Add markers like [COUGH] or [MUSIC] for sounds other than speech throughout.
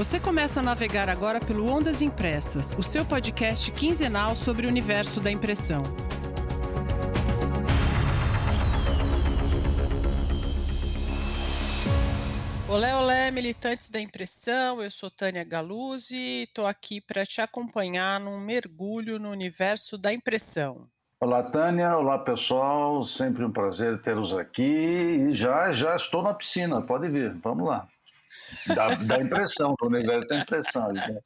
Você começa a navegar agora pelo Ondas Impressas, o seu podcast quinzenal sobre o universo da impressão. Olé, olé, militantes da impressão. Eu sou Tânia Galuzzi e estou aqui para te acompanhar num mergulho no universo da impressão. Olá, Tânia. Olá, pessoal. Sempre um prazer tê-los aqui. E já, já estou na piscina. Pode vir. Vamos lá. Da, da impressão, do universo da impressão. Né?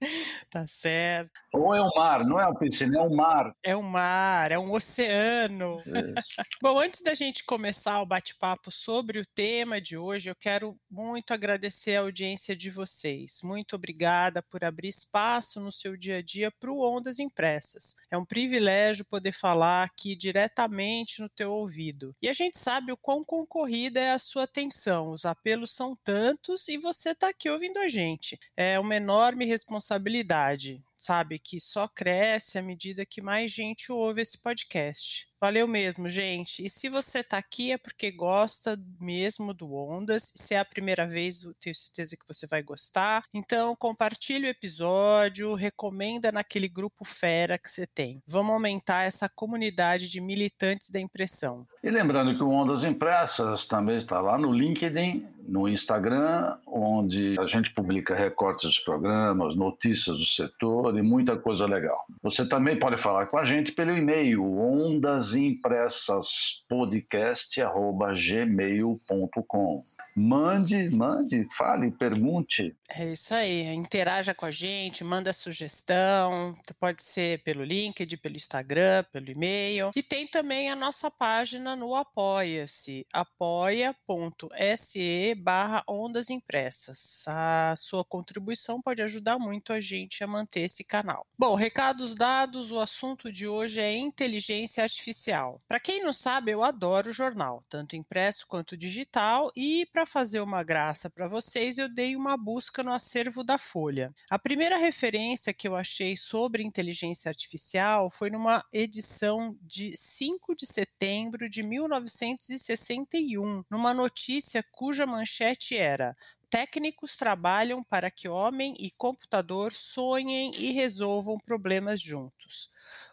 [LAUGHS] Tá certo. Ou é o mar, não é a piscina, é o mar. É o mar, é um oceano. [LAUGHS] Bom, antes da gente começar o bate-papo sobre o tema de hoje, eu quero muito agradecer a audiência de vocês. Muito obrigada por abrir espaço no seu dia a dia para o Ondas Impressas. É um privilégio poder falar aqui diretamente no teu ouvido. E a gente sabe o quão concorrida é a sua atenção. Os apelos são tantos e você está aqui ouvindo a gente. É uma enorme responsabilidade responsabilidade sabe? Que só cresce à medida que mais gente ouve esse podcast. Valeu mesmo, gente. E se você está aqui é porque gosta mesmo do Ondas. Se é a primeira vez, tenho certeza que você vai gostar. Então, compartilhe o episódio, recomenda naquele grupo fera que você tem. Vamos aumentar essa comunidade de militantes da impressão. E lembrando que o Ondas Impressas também está lá no LinkedIn, no Instagram, onde a gente publica recortes dos programas, notícias do setor e muita coisa legal. Você também pode falar com a gente pelo e-mail ondas impressaspodcast.gmail.com. Mande, mande, fale, pergunte. É isso aí, interaja com a gente, manda sugestão, pode ser pelo LinkedIn, pelo Instagram, pelo e-mail. E tem também a nossa página no Apoia-se, apoia.se barra ondas impressas. A sua contribuição pode ajudar muito a gente a manter esse canal. Bom, recados dados, o assunto de hoje é inteligência artificial. Para quem não sabe, eu adoro jornal, tanto impresso quanto digital, e para fazer uma graça para vocês, eu dei uma busca no acervo da Folha. A primeira referência que eu achei sobre inteligência artificial foi numa edição de 5 de setembro de 1961, numa notícia cuja manchete era técnicos trabalham para que homem e computador sonhem e resolvam problemas juntos.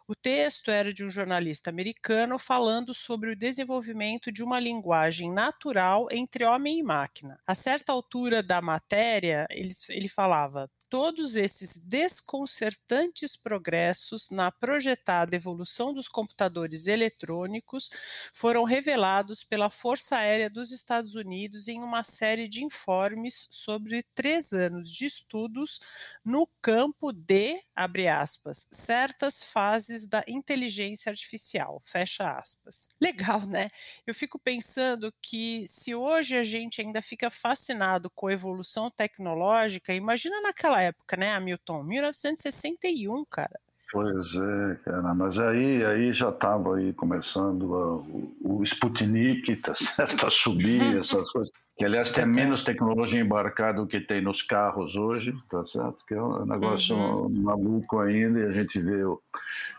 O texto era de um jornalista americano falando sobre o desenvolvimento de uma linguagem natural entre homem e máquina. A certa altura da matéria, ele, ele falava: todos esses desconcertantes progressos na projetada evolução dos computadores eletrônicos foram revelados pela Força Aérea dos Estados Unidos em uma série de informes sobre três anos de estudos no campo de, abre aspas, certas fases da inteligência artificial, fecha aspas. Legal, né? Eu fico pensando que se hoje a gente ainda fica fascinado com a evolução tecnológica, imagina naquela época, né, Hamilton? 1961, cara. Pois é, cara, mas aí, aí já estava aí começando a, o, o Sputnik, tá [LAUGHS] certo, a subir essas coisas. Que aliás tem menos tecnologia embarcada do que tem nos carros hoje, tá certo? Que é um negócio uhum. maluco ainda e a gente vê o,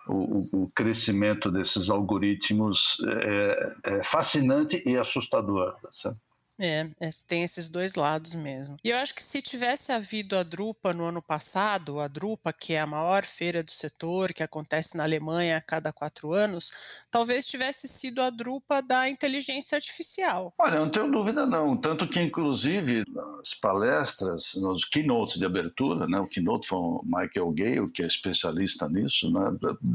o, o crescimento desses algoritmos é, é fascinante e assustador, tá certo? É, tem esses dois lados mesmo. E eu acho que se tivesse havido a Drupa no ano passado, a Drupa, que é a maior feira do setor, que acontece na Alemanha a cada quatro anos, talvez tivesse sido a Drupa da inteligência artificial. Olha, não tenho dúvida não. Tanto que, inclusive, nas palestras, nos keynotes de abertura, né, o keynote foi o Michael Gale, que é especialista nisso, né,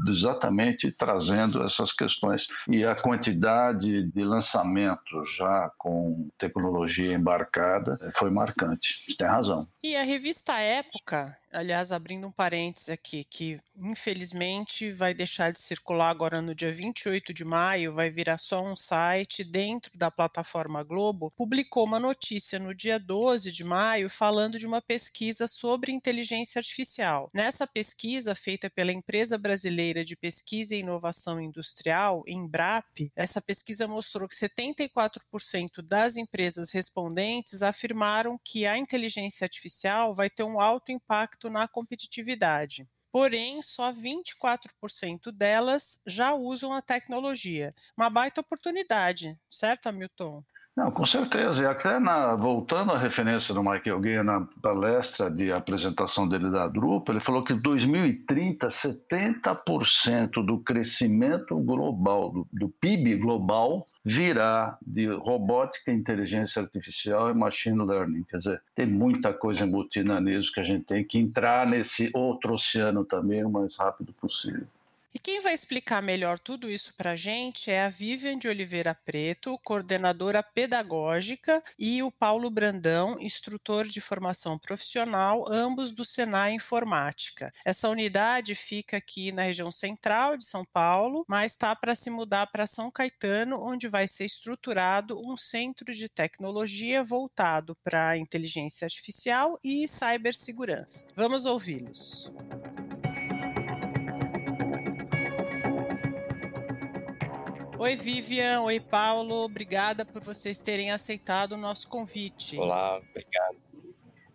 exatamente trazendo essas questões. E a quantidade de lançamentos já com tecnologia embarcada foi marcante. Você tem razão. E a revista Época, aliás, abrindo um parênteses aqui, que infelizmente vai deixar de circular agora no dia 28 de maio, vai virar só um site dentro da plataforma Globo, publicou uma notícia no dia 12 de maio falando de uma pesquisa sobre inteligência artificial. Nessa pesquisa, feita pela empresa brasileira de pesquisa e inovação industrial, Embrap, essa pesquisa mostrou que 74% das empresas respondentes afirmaram que a inteligência artificial vai ter um alto impacto impacto na competitividade. Porém, só 24% delas já usam a tecnologia. Uma baita oportunidade, certo, Hamilton? Não, com certeza. E até na, voltando à referência do Michael Gay na palestra de apresentação dele da Drupal, ele falou que em 2030, 70% do crescimento global, do, do, PIB global, virá de robótica, inteligência artificial e machine learning. Quer dizer, tem muita coisa embutida nisso que a gente tem que entrar nesse outro oceano também o mais rápido possível. E quem vai explicar melhor tudo isso para a gente é a Vivian de Oliveira Preto, coordenadora pedagógica, e o Paulo Brandão, instrutor de formação profissional, ambos do Senai Informática. Essa unidade fica aqui na região central de São Paulo, mas está para se mudar para São Caetano, onde vai ser estruturado um centro de tecnologia voltado para inteligência artificial e cibersegurança. Vamos ouvi-los. Oi, Vivian. Oi, Paulo. Obrigada por vocês terem aceitado o nosso convite. Olá, obrigado.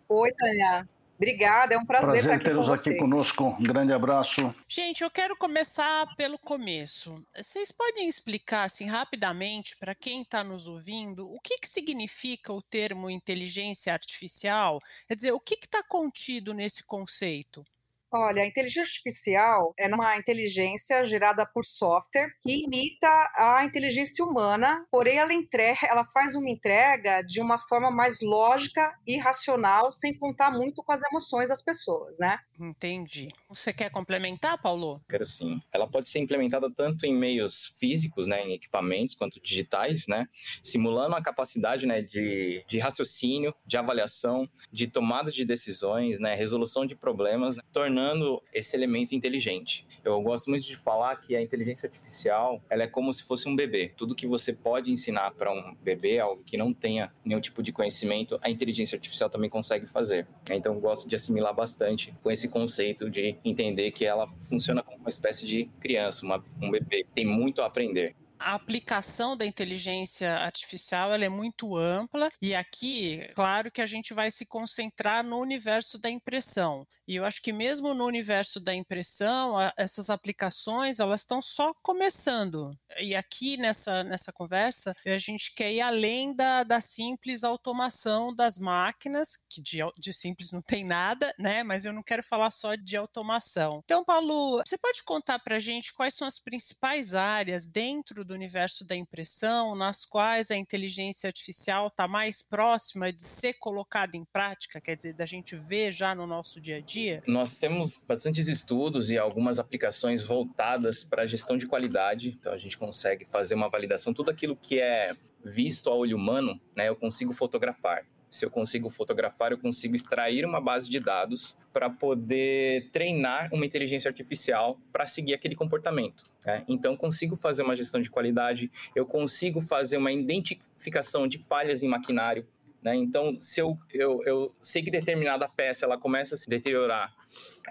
Oi, Tânia. Obrigada, é um prazer, prazer estar aqui tê-los aqui conosco. Um grande abraço. Gente, eu quero começar pelo começo. Vocês podem explicar, assim, rapidamente, para quem está nos ouvindo, o que, que significa o termo inteligência artificial? Quer dizer, o que está contido nesse conceito? Olha, a inteligência artificial é uma inteligência gerada por software que imita a inteligência humana, porém ela, entrega, ela faz uma entrega de uma forma mais lógica e racional, sem contar muito com as emoções das pessoas, né? Entendi. Você quer complementar, Paulo? Quero sim. Ela pode ser implementada tanto em meios físicos, né, em equipamentos, quanto digitais, né, simulando a capacidade, né, de, de raciocínio, de avaliação, de tomada de decisões, né, resolução de problemas, né, tornando tornando esse elemento inteligente. Eu gosto muito de falar que a inteligência artificial ela é como se fosse um bebê. Tudo que você pode ensinar para um bebê, algo que não tenha nenhum tipo de conhecimento, a inteligência artificial também consegue fazer. Então, eu gosto de assimilar bastante com esse conceito de entender que ela funciona como uma espécie de criança, uma, um bebê. Tem muito a aprender a aplicação da inteligência artificial ela é muito ampla e aqui, claro que a gente vai se concentrar no universo da impressão. E eu acho que mesmo no universo da impressão, essas aplicações elas estão só começando. E aqui nessa, nessa conversa, a gente quer ir além da, da simples automação das máquinas, que de, de simples não tem nada, né? Mas eu não quero falar só de automação. Então, Paulo, você pode contar para a gente quais são as principais áreas dentro do universo da impressão, nas quais a inteligência artificial está mais próxima de ser colocada em prática, quer dizer, da gente ver já no nosso dia a dia? Nós temos bastantes estudos e algumas aplicações voltadas para a gestão de qualidade, então a gente consegue fazer uma validação, tudo aquilo que é visto a olho humano, né, eu consigo fotografar se eu consigo fotografar, eu consigo extrair uma base de dados para poder treinar uma inteligência artificial para seguir aquele comportamento. Né? Então, consigo fazer uma gestão de qualidade, eu consigo fazer uma identificação de falhas em maquinário. Né? Então, se eu, eu, eu sei que determinada peça ela começa a se deteriorar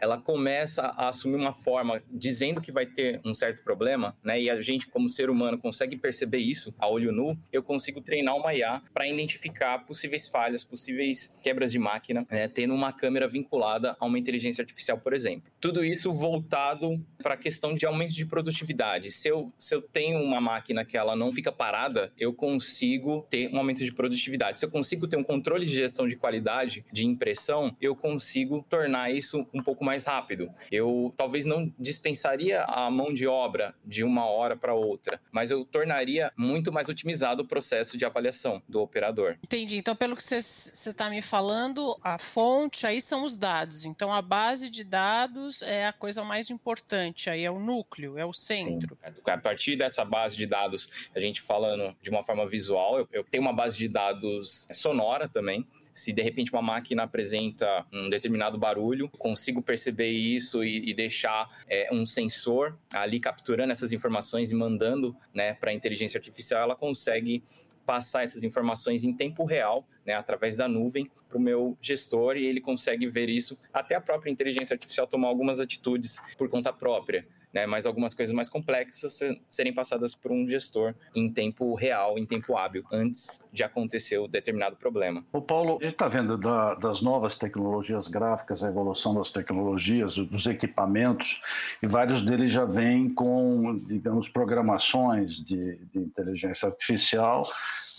ela começa a assumir uma forma dizendo que vai ter um certo problema, né? E a gente, como ser humano, consegue perceber isso a olho nu. Eu consigo treinar uma IA para identificar possíveis falhas, possíveis quebras de máquina, né? tendo uma câmera vinculada a uma inteligência artificial, por exemplo. Tudo isso voltado para a questão de aumento de produtividade. Se eu, se eu tenho uma máquina que ela não fica parada, eu consigo ter um aumento de produtividade. Se eu consigo ter um controle de gestão de qualidade de impressão, eu consigo tornar isso um pouco mais rápido. Eu talvez não dispensaria a mão de obra de uma hora para outra, mas eu tornaria muito mais otimizado o processo de avaliação do operador. Entendi. Então, pelo que você está me falando, a fonte aí são os dados. Então, a base de dados é a coisa mais importante, aí é o núcleo, é o centro. Sim. A partir dessa base de dados, a gente falando de uma forma visual, eu, eu tenho uma base de dados sonora também. Se de repente uma máquina apresenta um determinado barulho, consigo perceber isso e, e deixar é, um sensor ali capturando essas informações e mandando né, para a inteligência artificial, ela consegue passar essas informações em tempo real, né, através da nuvem, para o meu gestor e ele consegue ver isso. Até a própria inteligência artificial tomar algumas atitudes por conta própria. Né? Mas algumas coisas mais complexas serem passadas por um gestor em tempo real, em tempo hábil, antes de acontecer o determinado problema. O Paulo, a gente está vendo da, das novas tecnologias gráficas, a evolução das tecnologias, dos equipamentos, e vários deles já vêm com, digamos, programações de, de inteligência artificial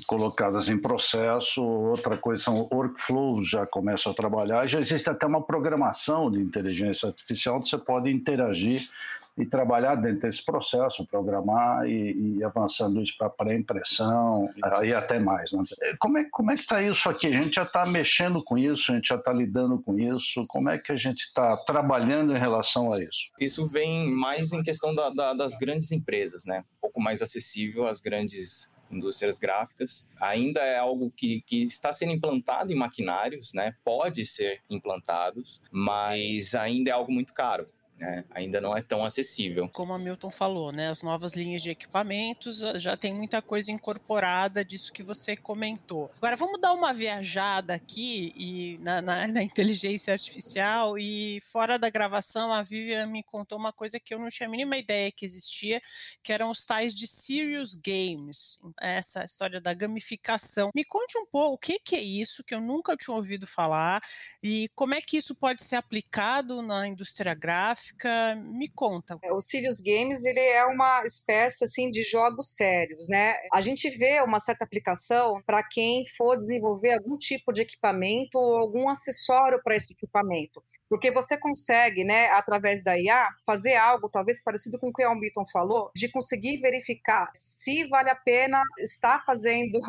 colocadas em processo, outra coisa são workflows, já começam a trabalhar, já existe até uma programação de inteligência artificial onde você pode interagir e trabalhar dentro desse processo, programar e, e avançando isso para pré-impressão e até mais. Né? Como é, como é que está isso aqui? A gente já está mexendo com isso, a gente já está lidando com isso, como é que a gente está trabalhando em relação a isso? Isso vem mais em questão da, da, das grandes empresas, né? um pouco mais acessível às grandes indústrias gráficas. Ainda é algo que, que está sendo implantado em maquinários, né? Pode ser implantados, mas ainda é algo muito caro né? Ainda não é tão acessível. Como a Milton falou, né? As novas linhas de equipamentos ah, já tem muita coisa incorporada disso que você comentou. Agora vamos dar uma viajada aqui e na, na, [LAUGHS] na inteligência artificial e fora da gravação a Vivian me contou uma coisa que eu não tinha a mínima ideia que existia, que eram os tais de serious games. Essa história da gamificação. Me conte um pouco o que, que é isso que eu nunca tinha ouvido falar e como é que isso pode ser aplicado na indústria gráfica gráfica, me conta. É, o Sirius Games, ele é uma espécie assim de jogos sérios, né? A gente vê uma certa aplicação para quem for desenvolver algum tipo de equipamento ou algum acessório para esse equipamento. Porque você consegue, né, através da IA, fazer algo talvez parecido com o que o Milton falou, de conseguir verificar se vale a pena estar fazendo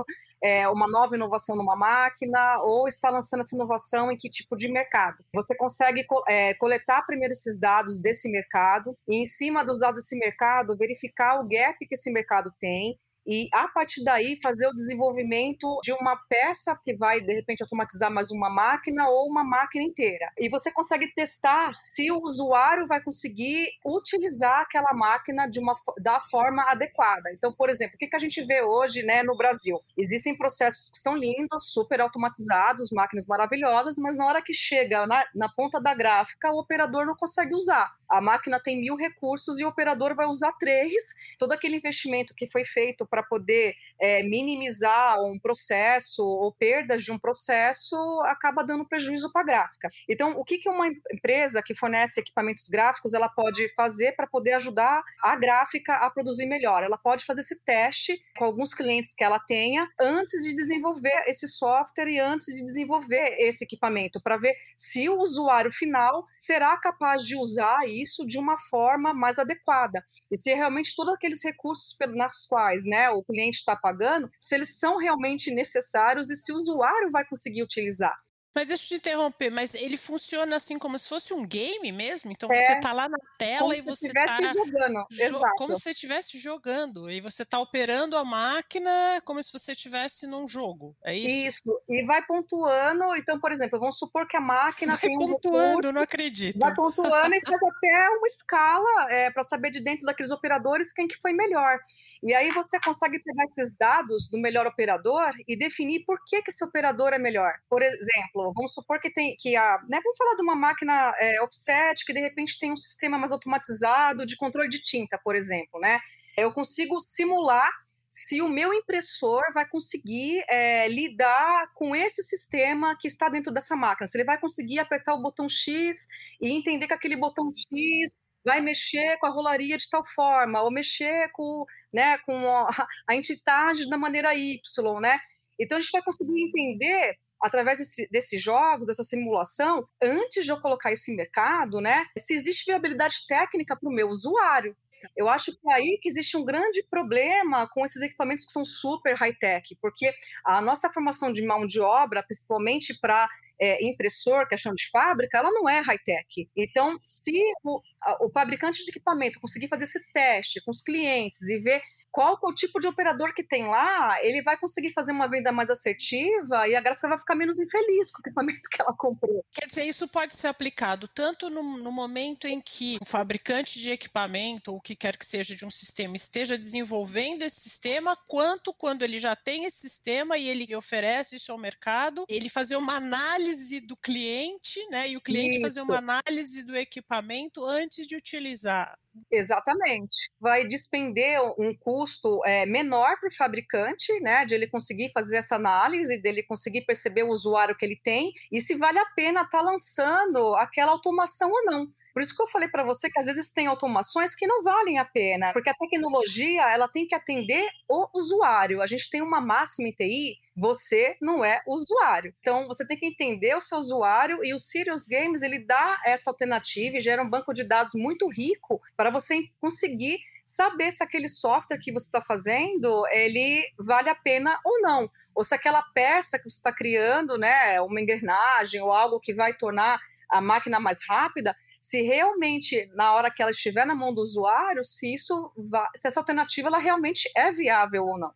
é, uma nova inovação numa máquina ou está lançando essa inovação em que tipo de mercado. Você consegue é, coletar primeiro esses dados desse mercado e, em cima dos dados desse mercado, verificar o gap que esse mercado tem e a partir daí fazer o desenvolvimento de uma peça que vai de repente automatizar mais uma máquina ou uma máquina inteira. E você consegue testar se o usuário vai conseguir utilizar aquela máquina de uma da forma adequada. Então, por exemplo, o que, que a gente vê hoje, né, no Brasil? Existem processos que são lindos, super automatizados, máquinas maravilhosas, mas na hora que chega na, na ponta da gráfica, o operador não consegue usar. A máquina tem mil recursos e o operador vai usar três. Todo aquele investimento que foi feito para para poder é, minimizar um processo ou perdas de um processo, acaba dando prejuízo para a gráfica. Então, o que, que uma empresa que fornece equipamentos gráficos ela pode fazer para poder ajudar a gráfica a produzir melhor? Ela pode fazer esse teste com alguns clientes que ela tenha antes de desenvolver esse software e antes de desenvolver esse equipamento, para ver se o usuário final será capaz de usar isso de uma forma mais adequada e se realmente todos aqueles recursos pelos quais né, o cliente está pagando, se eles são realmente necessários e se o usuário vai conseguir utilizar. Mas deixa eu te interromper, mas ele funciona assim como se fosse um game mesmo? Então é, você tá lá na tela e você tá jogando. Jo como se você estivesse jogando e você tá operando a máquina como se você estivesse num jogo. É isso? Isso. E vai pontuando, então, por exemplo, vamos supor que a máquina vai tem um pontuando, não acredito. Vai pontuando e faz [LAUGHS] até uma escala é, para saber de dentro daqueles operadores quem que foi melhor. E aí você consegue pegar esses dados do melhor operador e definir por que que esse operador é melhor. Por exemplo, vamos supor que tem que a, né, vamos falar de uma máquina é, offset que de repente tem um sistema mais automatizado de controle de tinta, por exemplo, né? Eu consigo simular se o meu impressor vai conseguir é, lidar com esse sistema que está dentro dessa máquina. Se ele vai conseguir apertar o botão X e entender que aquele botão X vai mexer com a rolaria de tal forma, ou mexer com, né, com a, a entidade da maneira Y, né? Então a gente vai conseguir entender através desse, desses jogos, essa simulação, antes de eu colocar isso em mercado, né, se existe viabilidade técnica para o meu usuário. Eu acho que é aí que existe um grande problema com esses equipamentos que são super high-tech, porque a nossa formação de mão de obra, principalmente para é, impressor, chão de fábrica, ela não é high-tech. Então, se o, o fabricante de equipamento conseguir fazer esse teste com os clientes e ver qual é o tipo de operador que tem lá, ele vai conseguir fazer uma venda mais assertiva e a gráfica vai ficar menos infeliz com o equipamento [LAUGHS] que ela comprou. Quer dizer, isso pode ser aplicado tanto no, no momento em que o fabricante de equipamento, ou o que quer que seja de um sistema, esteja desenvolvendo esse sistema, quanto quando ele já tem esse sistema e ele oferece isso ao mercado, ele fazer uma análise do cliente, né? E o cliente isso. fazer uma análise do equipamento antes de utilizar. Exatamente. Vai despender um custo é, menor para o fabricante, né, de ele conseguir fazer essa análise, dele conseguir perceber o usuário que ele tem e se vale a pena estar tá lançando aquela automação ou não. Por isso que eu falei para você que às vezes tem automações que não valem a pena, porque a tecnologia ela tem que atender o usuário. A gente tem uma máxima em TI, você não é usuário. Então você tem que entender o seu usuário e o Serious Games ele dá essa alternativa e gera um banco de dados muito rico para você conseguir saber se aquele software que você está fazendo ele vale a pena ou não, ou se aquela peça que você está criando, né, uma engrenagem ou algo que vai tornar a máquina mais rápida, se realmente, na hora que ela estiver na mão do usuário, se isso se essa alternativa ela realmente é viável ou não.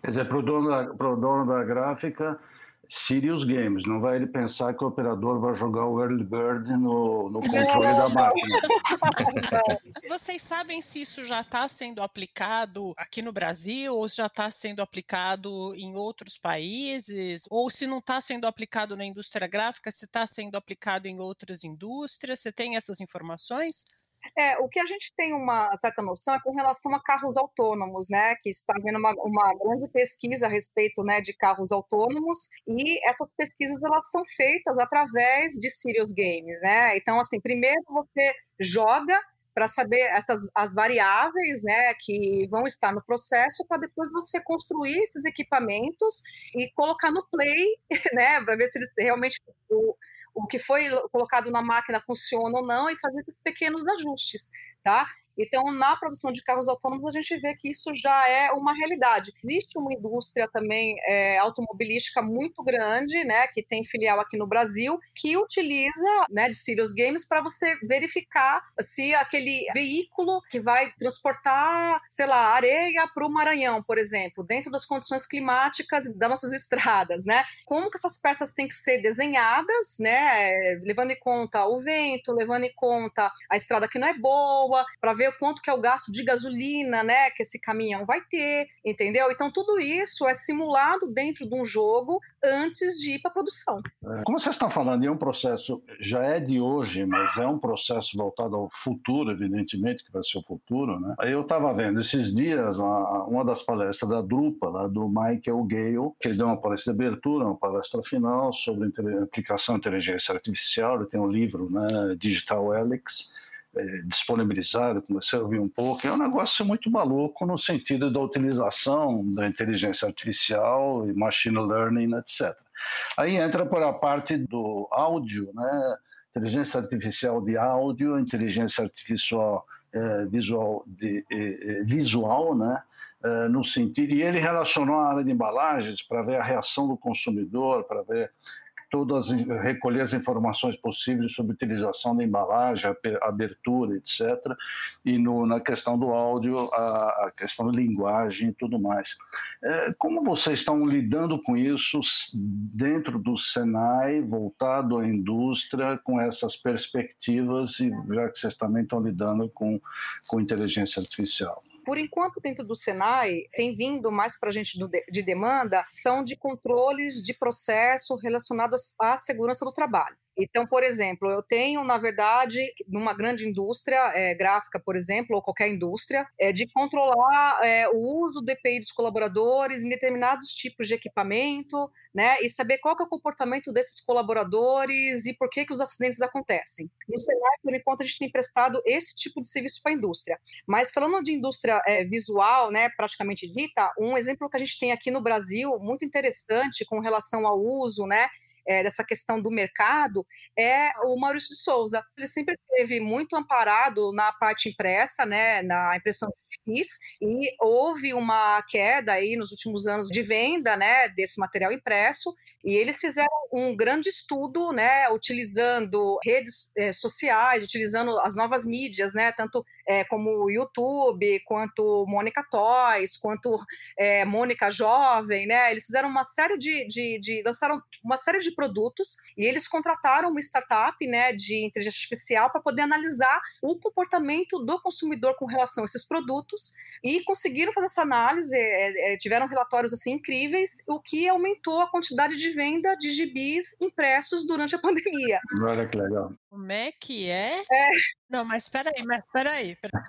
Quer dizer, para o dono, dono da gráfica, Sirius Games, não vai ele pensar que o operador vai jogar o early bird no, no controle da máquina. [LAUGHS] Vocês sabem se isso já está sendo aplicado aqui no Brasil ou se já está sendo aplicado em outros países? Ou se não está sendo aplicado na indústria gráfica, se está sendo aplicado em outras indústrias? Você tem essas informações? É, o que a gente tem uma certa noção é com relação a carros autônomos, né? Que está havendo uma, uma grande pesquisa a respeito né, de carros autônomos, e essas pesquisas elas são feitas através de Sirius Games, né? Então, assim, primeiro você joga para saber essas as variáveis, né, que vão estar no processo, para depois você construir esses equipamentos e colocar no play, [LAUGHS] né, para ver se eles realmente o que foi colocado na máquina funciona ou não e fazer esses pequenos ajustes, tá? Então, na produção de carros autônomos, a gente vê que isso já é uma realidade. Existe uma indústria também é, automobilística muito grande, né, que tem filial aqui no Brasil, que utiliza né, de Sirius Games para você verificar se aquele veículo que vai transportar, sei lá, areia para o Maranhão, por exemplo, dentro das condições climáticas das nossas estradas, né? Como que essas peças têm que ser desenhadas, né, levando em conta o vento, levando em conta a estrada que não é boa, para ver quanto que é o gasto de gasolina, né, que esse caminhão vai ter, entendeu? Então tudo isso é simulado dentro de um jogo antes de ir para a produção. É, como você está falando, é um processo, já é de hoje, mas é um processo voltado ao futuro, evidentemente, que vai ser o futuro, né? Eu estava vendo esses dias uma das palestras da Drupa, lá do Michael Gale, que deu uma palestra de abertura, uma palestra final sobre aplicação de inteligência artificial, ele tem um livro, né, Digital é, disponibilizado, comecei a ouvir um pouco, é um negócio muito maluco no sentido da utilização da inteligência artificial e machine learning, etc. Aí entra por a parte do áudio, né? inteligência artificial de áudio, inteligência artificial é, visual, de, é, visual né? No sentido, e ele relacionou a área de embalagens para ver a reação do consumidor, para ver todas recolher as informações possíveis sobre utilização da embalagem, abertura, etc. E no, na questão do áudio, a, a questão da linguagem e tudo mais. É, como vocês estão lidando com isso dentro do Senai, voltado à indústria, com essas perspectivas, e já que vocês também estão lidando com, com inteligência artificial? Por enquanto, dentro do Senai, tem vindo mais para a gente de demanda, são de controles de processo relacionados à segurança do trabalho. Então, por exemplo, eu tenho, na verdade, numa grande indústria é, gráfica, por exemplo, ou qualquer indústria, é, de controlar é, o uso do EPI dos colaboradores em determinados tipos de equipamento, né, e saber qual é o comportamento desses colaboradores e por que, que os acidentes acontecem. No Senai, por enquanto, a gente tem prestado esse tipo de serviço para a indústria. Mas falando de indústria visual, né, praticamente dita, um exemplo que a gente tem aqui no Brasil, muito interessante com relação ao uso, né, é, dessa questão do mercado é o Maurício de Souza. Ele sempre teve muito amparado na parte impressa, né, na impressão e houve uma queda aí nos últimos anos de venda, né, desse material impresso, e eles fizeram um grande estudo, né, utilizando redes é, sociais, utilizando as novas mídias, né, tanto é, como o YouTube, quanto Mônica Toys, quanto é, Mônica Jovem, né, eles fizeram uma série de, de, de, lançaram uma série de produtos e eles contrataram uma startup, né, de inteligência artificial para poder analisar o comportamento do consumidor com relação a esses produtos e conseguiram fazer essa análise, é, é, tiveram relatórios assim incríveis, o que aumentou a quantidade de venda de gibis impressos durante a [LAUGHS] pandemia. Olha que legal. Como é que é? é Não, mas peraí, mas peraí. peraí.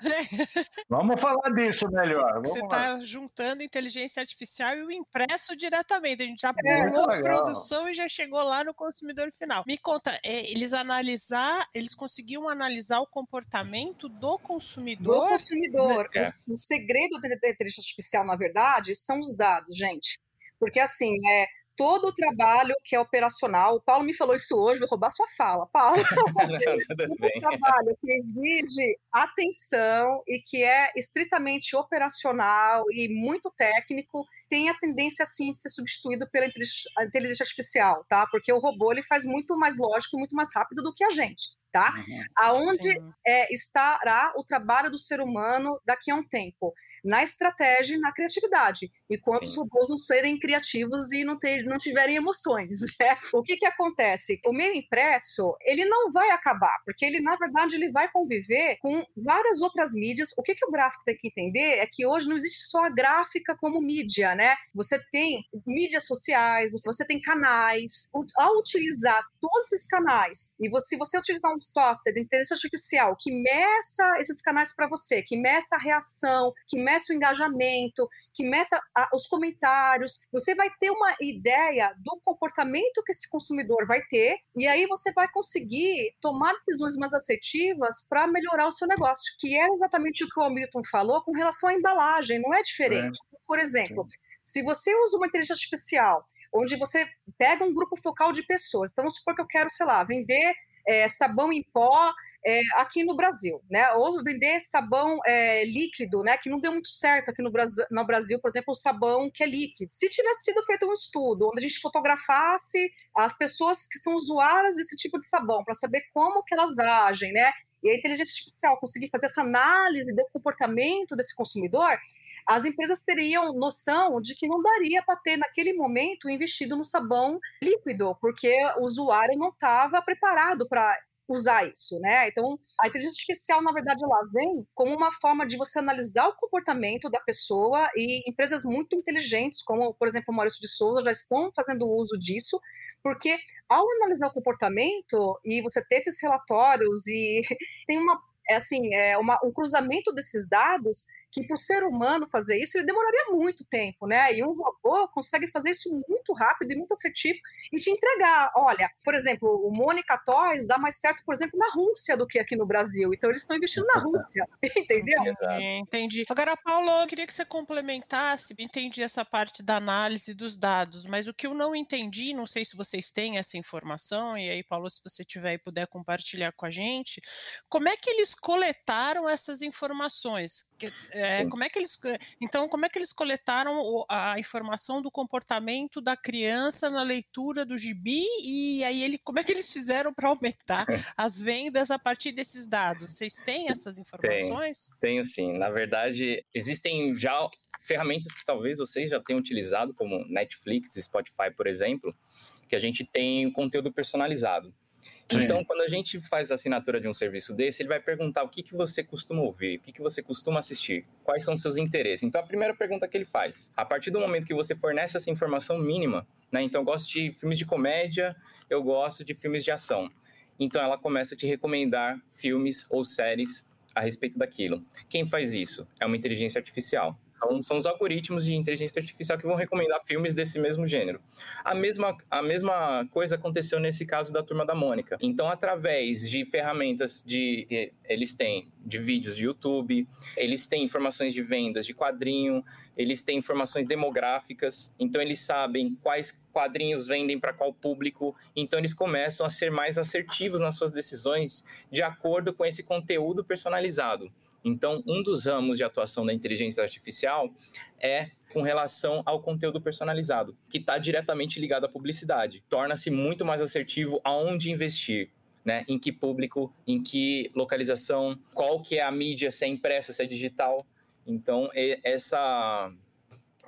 [LAUGHS] Vamos falar disso melhor. Vamos Você está juntando inteligência artificial e o impresso diretamente. A gente já É, pulou legal. produção e já chegou lá no consumidor final. Me conta, é, eles analisar, eles conseguiam analisar o comportamento do do consumidor? consumidor. É. O, o segredo da inteligência artificial, na verdade, são os dados, gente. Porque, assim, é todo o trabalho que é operacional, o Paulo me falou isso hoje, vou roubar sua fala, Paulo. [LAUGHS] Um bem. trabalho que exige atenção e que é estritamente operacional e muito técnico tem a tendência sim de ser substituído pela inteligência artificial, tá? Porque o robô ele faz muito mais lógico e muito mais rápido do que a gente, tá? Uhum. Aonde é, estará o trabalho do ser humano daqui a um tempo? Na estratégia e na criatividade, enquanto os Sim. robôs não serem criativos e não, ter, não tiverem emoções. [LAUGHS] né? O que, que acontece? O meio impresso, ele não vai acabar, porque ele, na verdade, ele vai conviver com várias outras mídias. O que, que o gráfico tem que entender é que hoje não existe só a gráfica como mídia, né? Você tem mídias sociais, você, tem canais. Ao utilizar todos esses canais, e você, se você utilizar um software de inteligência artificial que meça esses canais para você, que meça a reação, que meça o engajamento, que meça a- os comentários, você vai ter uma ideia do comportamento que esse consumidor vai ter, e aí você vai conseguir tomar decisões mais assertivas para melhorar o seu negócio, que é exatamente o que o Hamilton falou com relação à embalagem, não é diferente. Por exemplo, se você usa uma inteligência artificial onde você pega um grupo focal de pessoas, então vamos supor que eu quero, sei lá, vender eh, sabão em pó eh, aqui no Brasil, né? Ou vender sabão eh, líquido, né? Que não deu muito certo aqui no Brasil, no Brasil, por exemplo, o sabão que é líquido. Se tivesse sido feito um estudo onde a gente fotografasse as pessoas que são usuárias desse tipo de sabão para saber como que elas agem, né? E a inteligência artificial conseguir fazer essa análise do comportamento desse consumidor, as empresas teriam noção de que não daria para ter naquele momento investido no sabão líquido, porque o usuário não estava preparado para usar isso, né? Então, a inteligência artificial, na verdade, ela vem como uma forma de você analisar o comportamento da pessoa e empresas muito inteligentes, como, por exemplo, o Maurício de Souza, já estão fazendo uso disso, porque ao analisar o comportamento e você ter esses relatórios e [LAUGHS] tem uma é assim, é uma, um cruzamento desses dados que para o ser humano fazer isso ele demoraria muito tempo, né? E um robô consegue fazer isso muito rápido e muito assertivo e te entregar. Olha, por exemplo, o Mônica Toys dá mais certo, por exemplo, na Rússia do que aqui no Brasil. Então eles estão investindo na Rússia, [LAUGHS] entendeu? Entendi, entendi. Agora, Paulo, eu queria que você complementasse, entendi essa parte da análise dos dados, mas o que eu não entendi, não sei se vocês têm essa informação, e aí, Paulo, se você tiver e puder compartilhar com a gente, como é que eles coletaram essas informações? Que- é, como é que eles, então, como é que eles coletaram a informação do comportamento da criança na leitura do gibi e aí ele, como é que eles fizeram para aumentar [LAUGHS] as vendas a partir desses dados? Vocês têm essas informações? Tenho sim. Na verdade, existem já ferramentas que talvez vocês já tenham utilizado, como Netflix Spotify, por exemplo, que a gente tem conteúdo personalizado. Então, quando a gente faz a assinatura de um serviço desse, ele vai perguntar o que, que você costuma ouvir, o que, que você costuma assistir, quais são os seus interesses. Então, a primeira pergunta que ele faz, a partir do momento que você fornece essa informação mínima, né? Então, eu gosto de filmes de comédia, eu gosto de filmes de ação. Então, ela começa a te recomendar filmes ou séries a respeito daquilo. Quem faz isso? É uma inteligência artificial. São, são os algoritmos de inteligência artificial que vão recomendar filmes desse mesmo gênero. A mesma, a mesma coisa aconteceu nesse caso da Turma da Mônica. Então, através de ferramentas de... eh, Eles têm de vídeos de YouTube, eles têm informações de vendas de quadrinho, eles têm informações demográficas, então eles sabem quais quadrinhos vendem para qual público, então eles começam a ser mais assertivos nas suas decisões de acordo com esse conteúdo personalizado. Então, um dos ramos de atuação da inteligência artificial é com relação ao conteúdo personalizado, que está diretamente ligado à publicidade. Torna-se muito mais assertivo aonde investir. Né? Em que público, em que localização, qual que é a mídia, se é impressa, se é digital. Então, essa,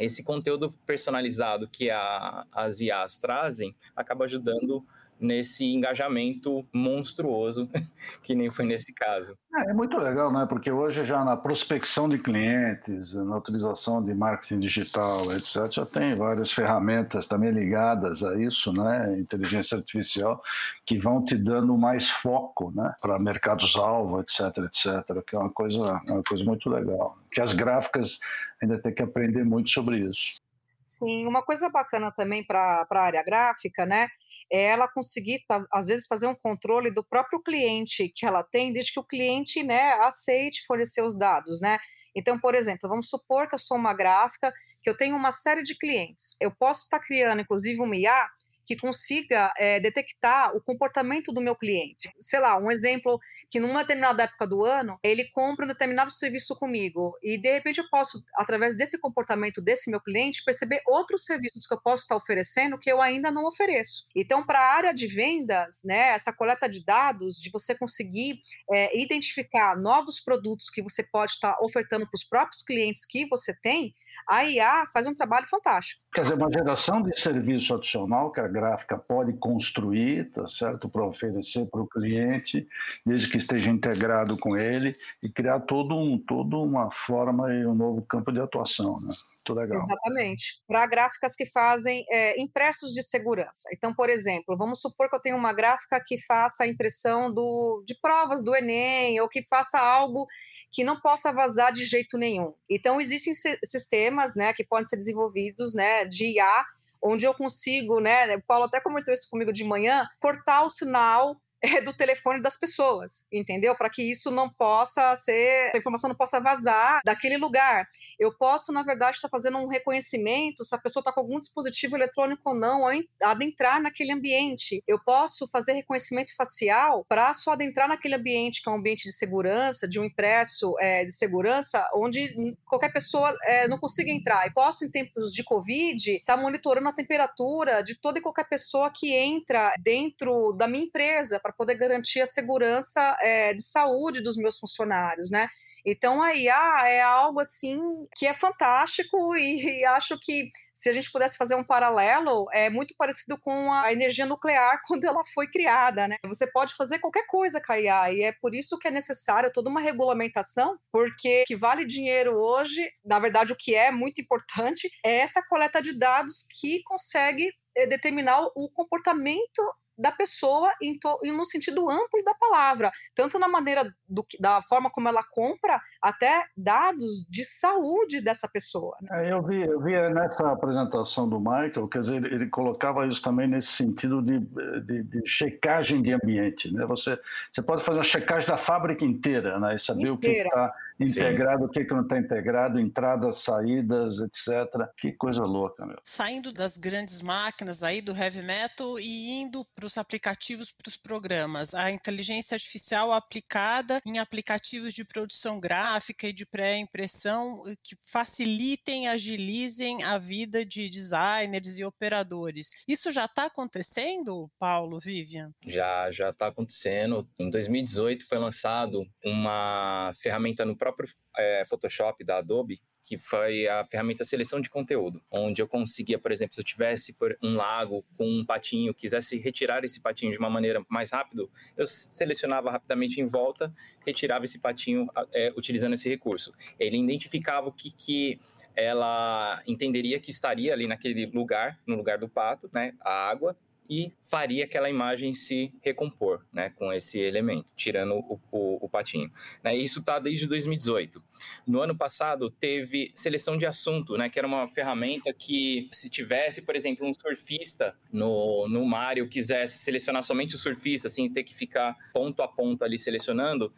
esse conteúdo personalizado que a, as IAs trazem acaba ajudando nesse engajamento monstruoso, [LAUGHS] que nem foi nesse caso. É, é, muito legal, né? Porque hoje já na prospecção de clientes, na utilização de marketing digital, etc., já tem várias ferramentas também ligadas a isso, né? Inteligência artificial, que vão te dando mais foco, né? Para mercados-alvo, etc., etc., que é uma coisa, é uma coisa muito legal. Que as gráficas ainda tem que aprender muito sobre isso. Sim, uma coisa bacana também para a área gráfica, né? É ela conseguir, às vezes, fazer um controle do próprio cliente que ela tem, desde que o cliente né, aceite fornecer os dados, né? Então, por exemplo, vamos supor que eu sou uma gráfica, que eu tenho uma série de clientes. Eu posso estar criando, inclusive, um IA que consiga é, detectar o comportamento do meu cliente. Sei lá, um exemplo que numa determinada época do ano, ele compra um determinado serviço comigo e de repente eu posso, através desse comportamento desse meu cliente, perceber outros serviços que eu posso estar oferecendo que eu ainda não ofereço. Então, para a área de vendas, né, essa coleta de dados, de você conseguir é, identificar novos produtos que você pode estar ofertando para os próprios clientes que você tem, a IA faz um trabalho fantástico. Quer dizer, uma geração de serviço adicional que a gráfica pode construir, tá certo, para oferecer para o cliente, desde que esteja integrado com ele e criar todo um, toda uma forma e um novo campo de atuação, né? Muito legal. Exatamente. Para gráficas que fazem é, impressos de segurança. Então, por exemplo, vamos supor que eu tenho uma gráfica que faça a impressão do, de provas do Enem ou que faça algo que não possa vazar de jeito nenhum. Então, existem sistemas né, que podem ser desenvolvidos né, de IA onde eu consigo, né? O Paulo até comentou isso comigo de manhã, cortar o sinal do telefone das pessoas, entendeu? Para que isso não possa ser, a informação não possa vazar daquele lugar. Eu posso, na verdade, estar tá fazendo um reconhecimento se a pessoa está com algum dispositivo eletrônico ou não, ao adentrar naquele ambiente. Eu posso fazer reconhecimento facial para só adentrar naquele ambiente, que é um ambiente de segurança, de um impresso é, de segurança, onde qualquer pessoa é, não consiga entrar. E posso, em tempos de Covid, estar tá monitorando a temperatura de toda e qualquer pessoa que entra dentro da minha empresa para poder garantir a segurança é, de saúde dos meus funcionários, né? Então a IA é algo assim que é fantástico e, e, acho que se a gente pudesse fazer um paralelo, é muito parecido com a energia nuclear [LAUGHS] quando ela foi criada, né? Você pode fazer qualquer coisa com a IA e é por isso que é necessário toda uma regulamentação, porque que vale dinheiro hoje, na verdade o que é muito importante é essa coleta de dados que consegue eh, determinar o comportamento da pessoa em, to, em no sentido amplo da palavra, tanto na maneira do, da forma como ela compra, até dados de saúde dessa pessoa. Né? É, eu, vi, eu vi nessa apresentação do Michael, quer dizer, ele, ele colocava isso também nesse sentido de, de, de, checagem de ambiente. Né? Você, você pode fazer uma checagem da fábrica inteira né? e saber inteira. o que está integrado, Sim. o que, que não está integrado, entradas, saídas, etc. Que coisa louca, meu. Saindo das grandes máquinas aí do heavy metal e indo para os aplicativos, para os programas, a inteligência artificial aplicada em aplicativos de produção gráfica e de pré-impressão que facilitem, agilizem a vida de designers e operadores. Isso já está acontecendo, Paulo, Vivian? Já, já está acontecendo. Em 2018 foi lançado uma ferramenta no próprio é, Photoshop da Adobe, que foi a ferramenta seleção de conteúdo, onde eu conseguia, por exemplo, se eu tivesse um lago com um patinho, quisesse retirar esse patinho de uma maneira mais rápido, eu selecionava rapidamente em volta, retirava esse patinho é, utilizando esse recurso. Ele identificava o que, que ela entenderia que estaria ali naquele lugar, no lugar do pato, né, a água, e faria aquela imagem se recompor, né, com esse elemento, tirando o, o, o patinho. Né, isso está desde 2018. No ano passado teve seleção de assunto, né, que era uma ferramenta que se tivesse, por exemplo, um surfista no, no mar e quisesse selecionar somente o surfista, assim, ter que ficar ponto a ponto ali selecionando,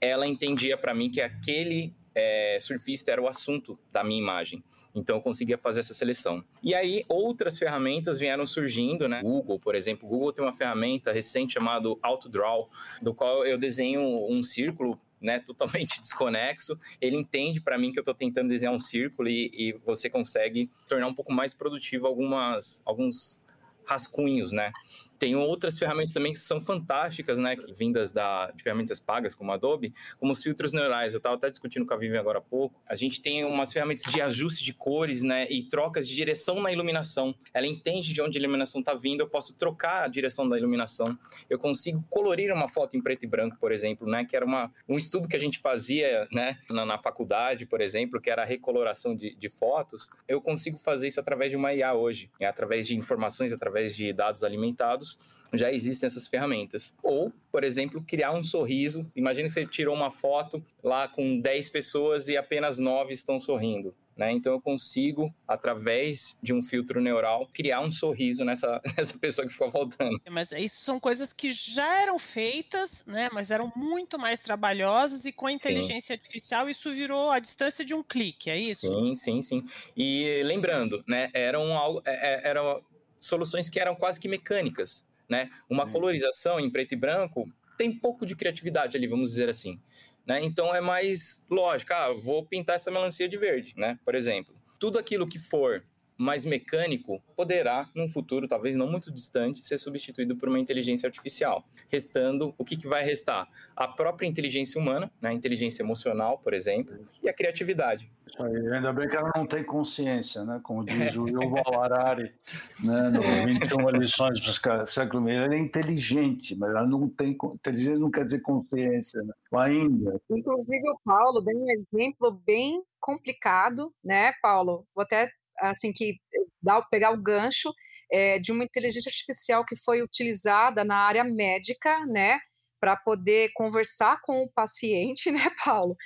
ela entendia para mim que aquele é, surfista era o assunto da minha imagem. Então eu conseguia fazer essa seleção. E aí outras ferramentas vieram surgindo, né? Google, por exemplo, Google tem uma ferramenta recente chamada AutoDraw, do qual eu desenho um círculo né, [LAUGHS] totalmente desconexo, ele entende para mim que eu estou tentando desenhar um círculo e, e, você consegue tornar um pouco mais produtivo algumas, alguns rascunhos, né? Tem outras ferramentas também que são fantásticas, né? Vindas da, de ferramentas pagas, como Adobe, como os filtros neurais. Eu estava até discutindo com a Vivian agora há pouco. A gente tem umas ferramentas de ajuste de cores, né? E trocas de direção na iluminação. Ela entende de onde a iluminação está vindo, eu posso trocar a direção da iluminação. Eu consigo colorir uma foto em preto e branco, por exemplo, né? Que era uma, um estudo que a gente fazia, né? Na, na faculdade, por exemplo, que era a recoloração de, de fotos. Eu consigo fazer isso através de uma IA hoje, é através de informações, através de dados alimentados já existem essas ferramentas. Ou, por exemplo, criar um sorriso. Imagina que você tirou uma foto lá com 10 pessoas e apenas 9 estão sorrindo. Né? Então eu consigo, através de um filtro neural, criar um sorriso nessa, [LAUGHS] nessa pessoa que ficou faltando. Mas isso são coisas que já eram feitas, né? Mas eram muito mais trabalhosas e com a inteligência sim. artificial isso virou a distância de um clique, é isso? Sim, sim, sim. E lembrando, né? Eram, algo, é, é, eram soluções que eram quase que mecânicas né? Uma colorização em preto e branco tem pouco de criatividade ali, vamos dizer assim. Né? Então é mais lógico, ah, vou pintar essa melancia de verde, né? Por exemplo. Tudo aquilo que for mais mecânico poderá, num futuro talvez não muito distante, ser substituído por uma inteligência artificial. Restando, o que, que vai restar? A própria inteligência humana, né? a inteligência emocional, por exemplo, e a criatividade. Isso aí, ainda bem que ela não tem consciência, né? como [LAUGHS] diz o Yuval Harari, né? no 21 lições do século XX. Ela é inteligente, mas ela não tem... Inteligência não quer dizer consciência, né? ainda. Inclusive o Paulo deu um exemplo bem complicado, né, Paulo? Vou até assim que dá, pegar o gancho é, de uma inteligência artificial que foi utilizada na área médica, né, para poder conversar com o paciente, [LAUGHS] né, Paulo?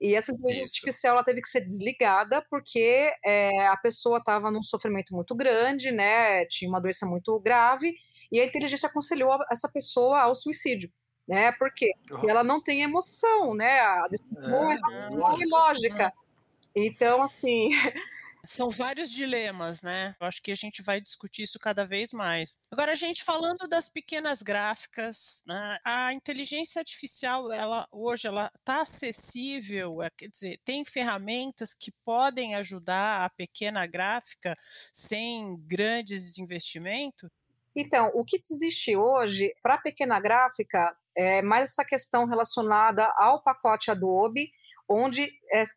E essa inteligência Isso. artificial ela teve que ser desligada porque é, a pessoa estava num sofrimento muito grande, né, tinha uma doença muito grave e a inteligência aconselhou essa pessoa ao suicídio né? Por quê? Porque ela não tem emoção, né? A decisão é, é, é lógica. Então, assim, [LAUGHS] São vários dilemas, né? Eu acho que a gente vai discutir isso cada vez mais. Agora, a gente falando das pequenas gráficas, né? a inteligência artificial, ela hoje ela está acessível, é, quer dizer, tem ferramentas que podem ajudar a pequena gráfica sem grandes investimentos? Então, o que existe hoje para a pequena gráfica é mais essa questão relacionada ao pacote Adobe onde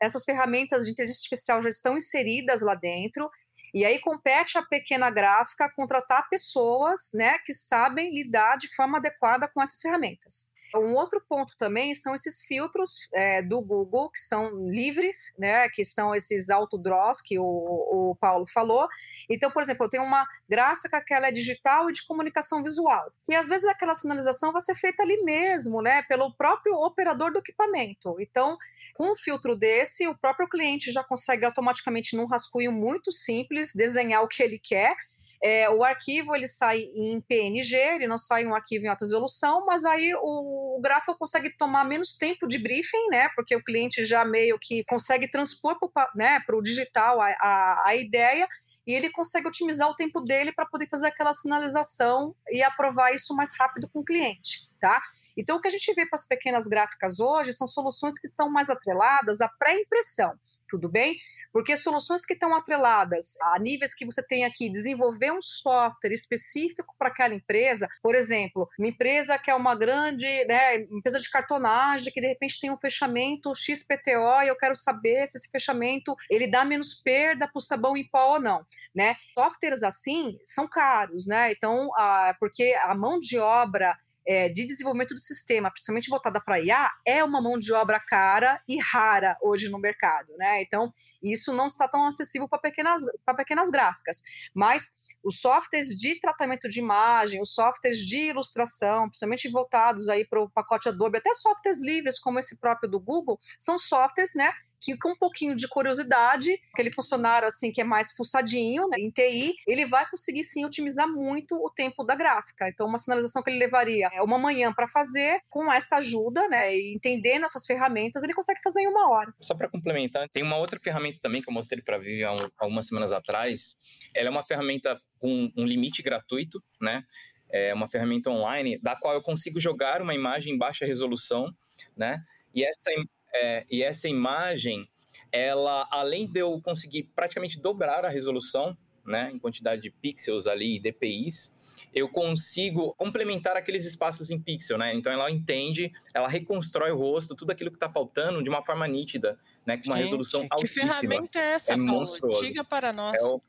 essas ferramentas de inteligência artificial já estão inseridas lá dentro, e aí compete a pequena gráfica contratar pessoas né, que sabem lidar de forma adequada com essas ferramentas. Um outro ponto também são esses filtros é, do Google, que são livres, né, que são esses autodraws que o, o Paulo falou. Então, por exemplo, eu tenho uma gráfica que ela é digital e de comunicação visual. E às vezes aquela sinalização vai ser feita ali mesmo, né, pelo próprio operador do equipamento. Então, com um filtro desse, o próprio cliente já consegue automaticamente, num rascunho muito simples, desenhar o que ele quer é, o arquivo ele sai em PNG, ele não sai um arquivo em alta resolução, mas aí o, o gráfico consegue tomar menos tempo de briefing, né? Porque o cliente já meio que consegue transpor para né, o digital a, a, a ideia e ele consegue otimizar o tempo dele para poder fazer aquela sinalização e aprovar isso mais rápido com o cliente, tá? Então, o que a gente vê para as pequenas gráficas hoje são soluções que estão mais atreladas à pré-impressão tudo bem? Porque soluções que estão atreladas a níveis que você tem aqui, desenvolver um software específico para aquela empresa, por exemplo, uma empresa que é uma grande né, empresa de cartonagem, que de repente tem um fechamento XPTO e eu quero saber se esse fechamento ele dá menos perda para o sabão em pó ou não, né? Softwares assim são caros, né? Então, a, porque a mão de obra é, de desenvolvimento do sistema, principalmente voltada para IA, é uma mão de obra cara e rara hoje no mercado, né? Então, isso não está tão acessível para pequenas, pequenas gráficas. Mas os softwares de tratamento de imagem, os softwares de ilustração, principalmente voltados aí para o pacote Adobe, até softwares livres, como esse próprio do Google, são softwares, né? Que com um pouquinho de curiosidade, aquele funcionário assim que é mais fuçadinho, né, em TI, ele vai conseguir sim otimizar muito o tempo da gráfica. Então, uma sinalização que ele levaria uma manhã para fazer, com essa ajuda, né, e entendendo essas ferramentas, ele consegue fazer em uma hora. Só para complementar, tem uma outra ferramenta também que eu mostrei para Vivi há algumas semanas atrás. Ela é uma ferramenta com um limite gratuito, né? É uma ferramenta online da qual eu consigo jogar uma imagem em baixa resolução, né? E essa é, e essa imagem, ela, além de eu conseguir praticamente dobrar a resolução, né, em quantidade de pixels ali e DPIs, eu consigo complementar aqueles espaços em pixel, né? Então ela entende, ela reconstrói o rosto, tudo aquilo que está faltando de uma forma nítida, né? Com uma Gente, resolução altíssima. Que ferramenta é essa, é Paulo? Monstruoso. Diga para nós. É o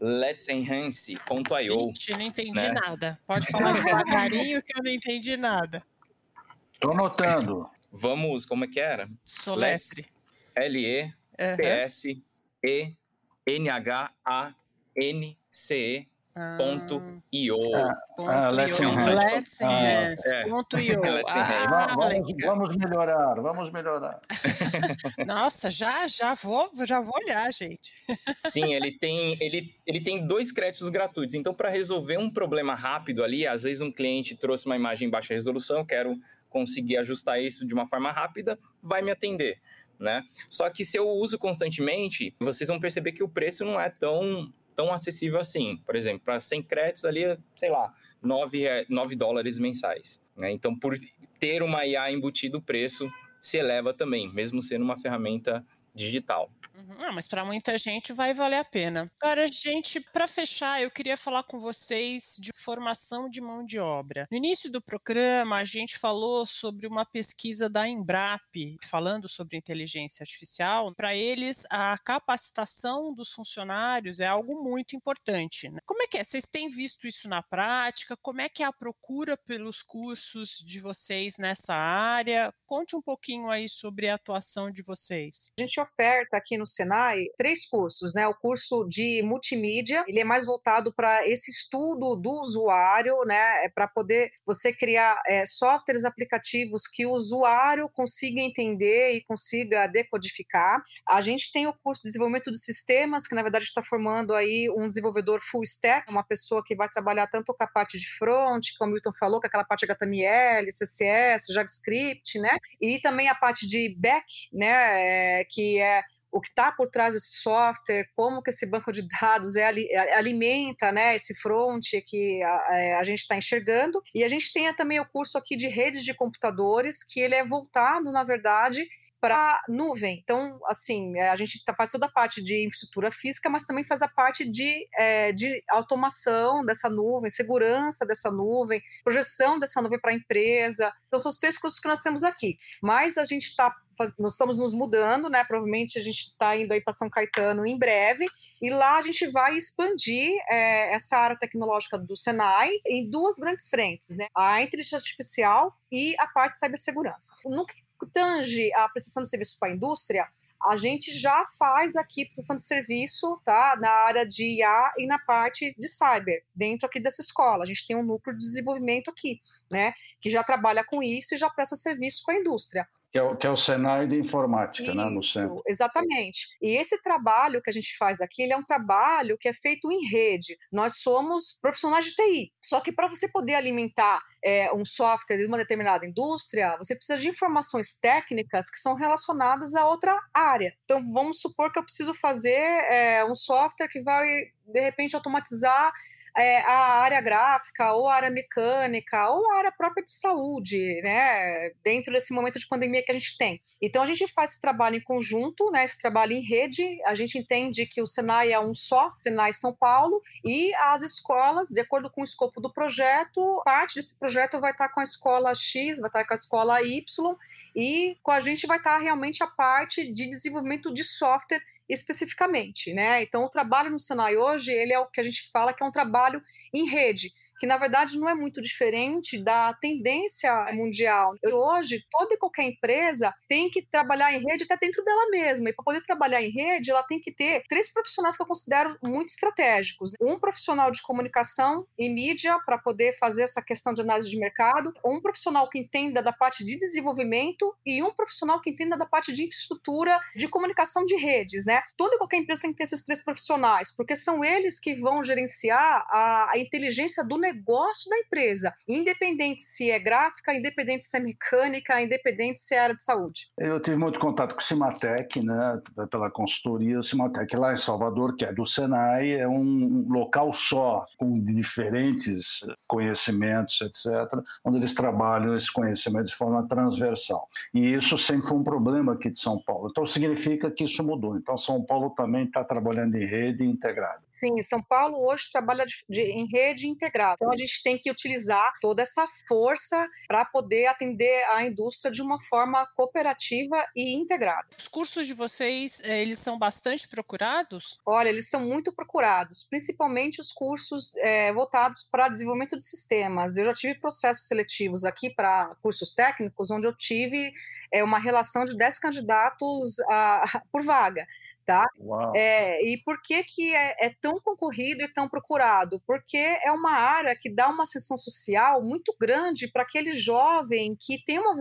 Let's Enhance.io. Gente, não entendi né? nada. Pode falar devagarinho que eu não entendi nada. Tô anotando. Vamos, como é que era? Soletre. L-E-P-S-E-N-H-A-N-C-E Ponto io. Ah, let's enhance. Let's enhance. É. Ponto io. [LAUGHS] Ah, vamos, vamos, melhorar, vamos melhorar. [LAUGHS] Nossa, já, já vou, já vou olhar, gente. Sim, ele [LAUGHS] tem, ele, ele tem dois créditos gratuitos. Então, para resolver um problema rápido ali, às vezes um cliente trouxe uma imagem em baixa resolução, quero conseguir ajustar isso de uma forma rápida, vai me atender. Né? Só que se eu uso constantemente, vocês vão perceber que o preço não é tão tão acessível assim. Por exemplo, para 100 créditos ali, sei lá, 9, 9 dólares mensais. Né? Então, por ter uma IA embutido, o preço se eleva também, mesmo sendo uma ferramenta digital. Uhum. Ah, mas para muita gente vai valer a pena. Agora, gente, para fechar, eu queria falar com vocês de formação de mão de obra. No início do programa, a gente falou sobre uma pesquisa da Embrap, falando sobre inteligência artificial. Para eles, a capacitação dos funcionários é algo muito importante. Né? Como é que é? Vocês têm visto isso na prática? Como é que é a procura pelos cursos de vocês nessa área? Conte um pouquinho aí sobre a atuação de vocês. A gente oferta aqui no Senai três cursos, né? O curso de multimídia, ele é mais voltado para esse estudo do usuário, né? É para poder você criar é, softwares, aplicativos que o usuário consiga entender e consiga decodificar. A gente tem o curso de desenvolvimento de sistemas, que na verdade está formando aí um desenvolvedor full stack, uma pessoa que vai trabalhar tanto com a parte de front, como o Milton falou, com aquela parte HTML, CSS, JavaScript, né? E também a parte de back, né? É, que é o que está por trás desse software, como que esse banco de dados é, é alimenta né, esse front que a, é, a gente está enxergando. E a gente tem também o curso aqui de redes de computadores, que ele é voltado, na verdade, para nuvem. Então, assim, é, a gente tá, faz toda a parte de infraestrutura física, mas também faz a parte de, é, de automação dessa nuvem, segurança dessa nuvem, projeção dessa nuvem para a empresa. Então, são os três cursos que nós temos aqui. Mas a gente está nós estamos nos mudando, né? Provavelmente a gente está indo aí para São Caetano em breve, e lá a gente vai expandir é, essa área tecnológica do Senai em duas grandes frentes, né? A inteligência artificial e a parte de cibersegurança. No que tange a prestação de serviço para a indústria, a gente já faz aqui prestação de serviço, tá? Na área de IA e na parte de cyber, dentro aqui dessa escola. A gente tem um núcleo de desenvolvimento aqui, né? Que já trabalha com isso e já presta serviço para a indústria. Que é, o, que é o Senai de Informática, Isso, né, no centro. Exatamente. E esse trabalho que a gente faz aqui, ele é um trabalho que é feito em rede. Nós somos profissionais de TI. Só que para você poder alimentar é, um software de uma determinada indústria, você precisa de informações técnicas que são relacionadas a outra área. Então, vamos supor que eu preciso fazer é, um software que vai, de repente, automatizar é, a área gráfica, ou a área mecânica, ou a área própria de saúde, né? Dentro desse momento de pandemia que a gente tem. Então a gente faz esse trabalho em conjunto, né? Esse trabalho em rede. A gente entende que o Senai é um só, Senai São Paulo, e as escolas, de acordo com o escopo do projeto, parte desse projeto vai estar com a escola X, vai estar com a escola Y, e com a gente vai estar realmente a parte de desenvolvimento de software especificamente, né? Então, o trabalho no Senai hoje, ele é o que a gente fala que é um trabalho em rede que na verdade não é muito diferente da tendência mundial. Hoje, toda e qualquer empresa tem que trabalhar em rede até dentro dela mesma. E para poder trabalhar em rede, ela tem que ter três profissionais que eu considero muito estratégicos: um profissional de comunicação e mídia para poder fazer essa questão de análise de mercado, um profissional que entenda da parte de desenvolvimento e um profissional que entenda da parte de infraestrutura de comunicação de redes, né? Toda e qualquer empresa tem que ter esses três profissionais, porque são eles que vão gerenciar a, a inteligência do negócio da empresa, independente se é gráfica, independente se é mecânica, independente se é área de saúde. Eu tive muito contato com o Cimatec, né, pela consultoria, o Cimatec lá em Salvador, que é do Senai, é um local só, com diferentes conhecimentos, etc., onde eles trabalham esse conhecimento de forma transversal. E isso sempre foi um problema aqui de São Paulo. Então significa que isso mudou. Então São Paulo também está trabalhando em rede integrada. Sim, São Paulo hoje trabalha de, de, em rede integrada Então a gente tem que utilizar toda essa força para poder atender a indústria de uma forma cooperativa e integrada. Os cursos de vocês, eh, eles são bastante procurados? Olha, eles são muito procurados, principalmente os cursos é, voltados para desenvolvimento de sistemas. Eu já tive processos seletivos aqui para cursos técnicos, onde eu tive é, uma relação de 10 candidatos a, [LAUGHS] por vaga tá? É, e por que, que é, é, tão concorrido e tão procurado? Porque é uma área que dá uma ascensão social muito grande para aquele jovem que tem uma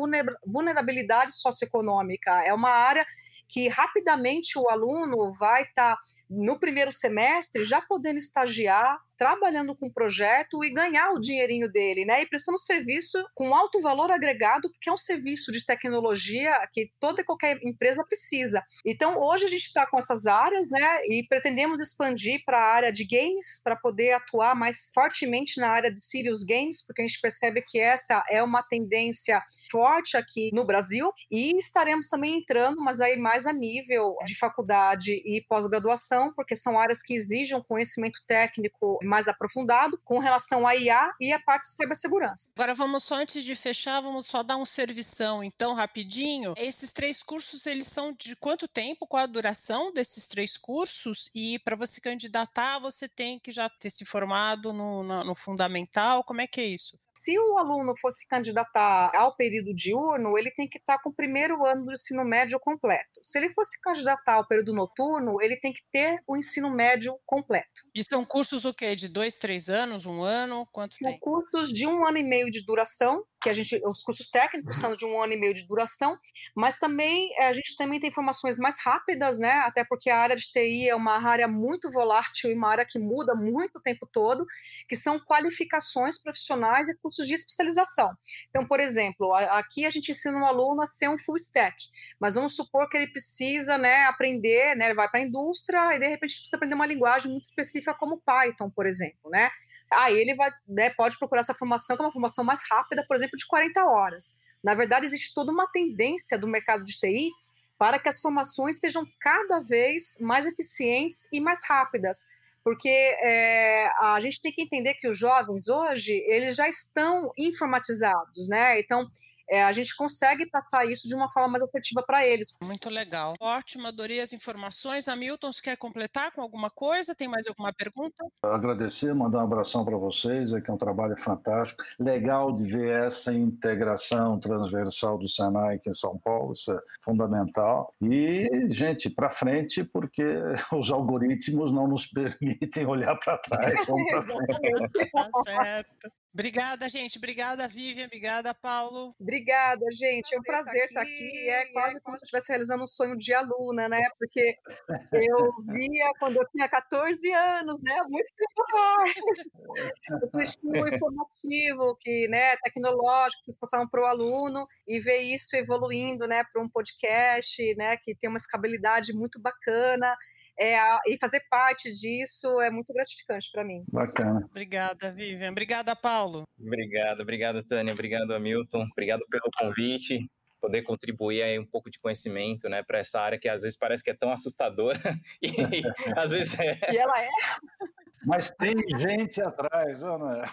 vulnerabilidade socioeconômica. É uma área que rapidamente o aluno vai estar tá, no primeiro semestre já podendo estagiar, trabalhando com o projeto e ganhar o dinheirinho dele, né? E prestando serviço com alto valor agregado, porque é um serviço de tecnologia que toda e qualquer empresa precisa. Então, hoje a gente está com essas áreas, né? E pretendemos expandir para a área de games, para poder atuar mais fortemente na área de serious games, porque a gente percebe que essa é uma tendência forte aqui no Brasil. E estaremos também entrando, mas aí mais a nível de faculdade e pós-graduação, porque são áreas que exigem conhecimento técnico mais aprofundado com relação à IA e a parte de cibersegurança. Agora vamos só antes de fechar, vamos só dar um servição, então, rapidinho. Esses três cursos, eles são de quanto tempo? Qual a duração desses três cursos? E para você candidatar, você tem que já ter se formado no, no, no fundamental? Como é que é isso? Se o aluno fosse candidatar ao período diurno, ele tem que estar com o primeiro ano do ensino médio completo. Se ele fosse candidatar ao período noturno, ele tem que ter o ensino médio completo. E são cursos o quê? De dois, três anos, um ano? Quantos são tem? cursos de um ano e meio de duração, que a gente, os cursos técnicos são de um ano e meio de duração, mas também eh, a gente também tem informações mais rápidas, né? Até porque a área de TI é uma área muito volátil e uma área que muda muito o tempo todo, que são qualificações profissionais e cursos de especialização. Então, por exemplo, aqui a gente ensina um aluno a ser um full stack, mas vamos supor que ele precisa, né, aprender, né, ele vai para a indústria e de repente precisa aprender uma linguagem muito específica como Python, por exemplo, né? Aí ele vai, né, pode procurar essa formação, que é uma formação mais rápida, por exemplo, de 40 horas. Na verdade, existe toda uma tendência do mercado de TI para que as formações sejam cada vez mais eficientes e mais rápidas, porque é, a gente tem que entender que os jovens hoje eles já estão informatizados, né? Então é, a gente consegue passar isso de uma forma mais assertiva para eles. Muito legal. Ótimo, adorei as informações. Hamilton, você quer completar com alguma coisa? Tem mais alguma pergunta? Agradecer, mandar um abração para vocês, é que é um trabalho fantástico. Legal de ver essa integração transversal do Senai aqui em São Paulo, isso é fundamental. E, gente, para frente, porque [LAUGHS] os algoritmos não nos [LAUGHS] permitem olhar para trás, vamos para [LAUGHS] frente. tá certo. Obrigada, gente. Obrigada, Vivian. Obrigada, Paulo. Obrigada, gente. É um prazer estar aqui. aqui. É quase como se eu estivesse realizando um sonho de aluna, né? Porque eu via quando eu tinha 14 anos, né? Muito tempo atrás. [LAUGHS] O estímulo informativo, que, né, tecnológico, que vocês passavam para o aluno e ver isso evoluindo, né, para um podcast, né, que tem uma escalabilidade muito bacana é, e fazer parte disso é muito gratificante para mim. Bacana. Obrigada, Vivian. Obrigada, Paulo. Obrigado, obrigado, Tânia. Obrigado, Hamilton. Obrigado pelo convite poder contribuir aí um pouco de conhecimento, né, para essa área que às vezes parece que é tão assustadora [LAUGHS] e, às vezes é. [LAUGHS] E ela é. Mas tem gente atrás, não é?